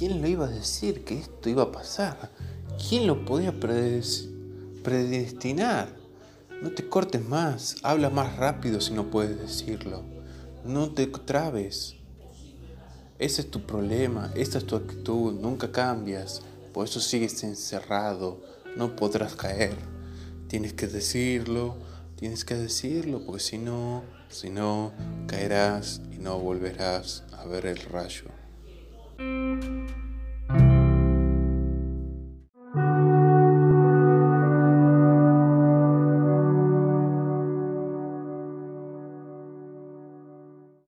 ¿quién lo iba a decir que esto iba a pasar? ¿Quién lo podía predestinar? No te cortes más, habla más rápido si no puedes decirlo. No te trabes. Ese es tu problema, esa es tu actitud, nunca cambias, por eso sigues encerrado, no podrás caer. Tienes que decirlo, tienes que decirlo, porque si no, si no, caerás y no volverás a ver el rayo.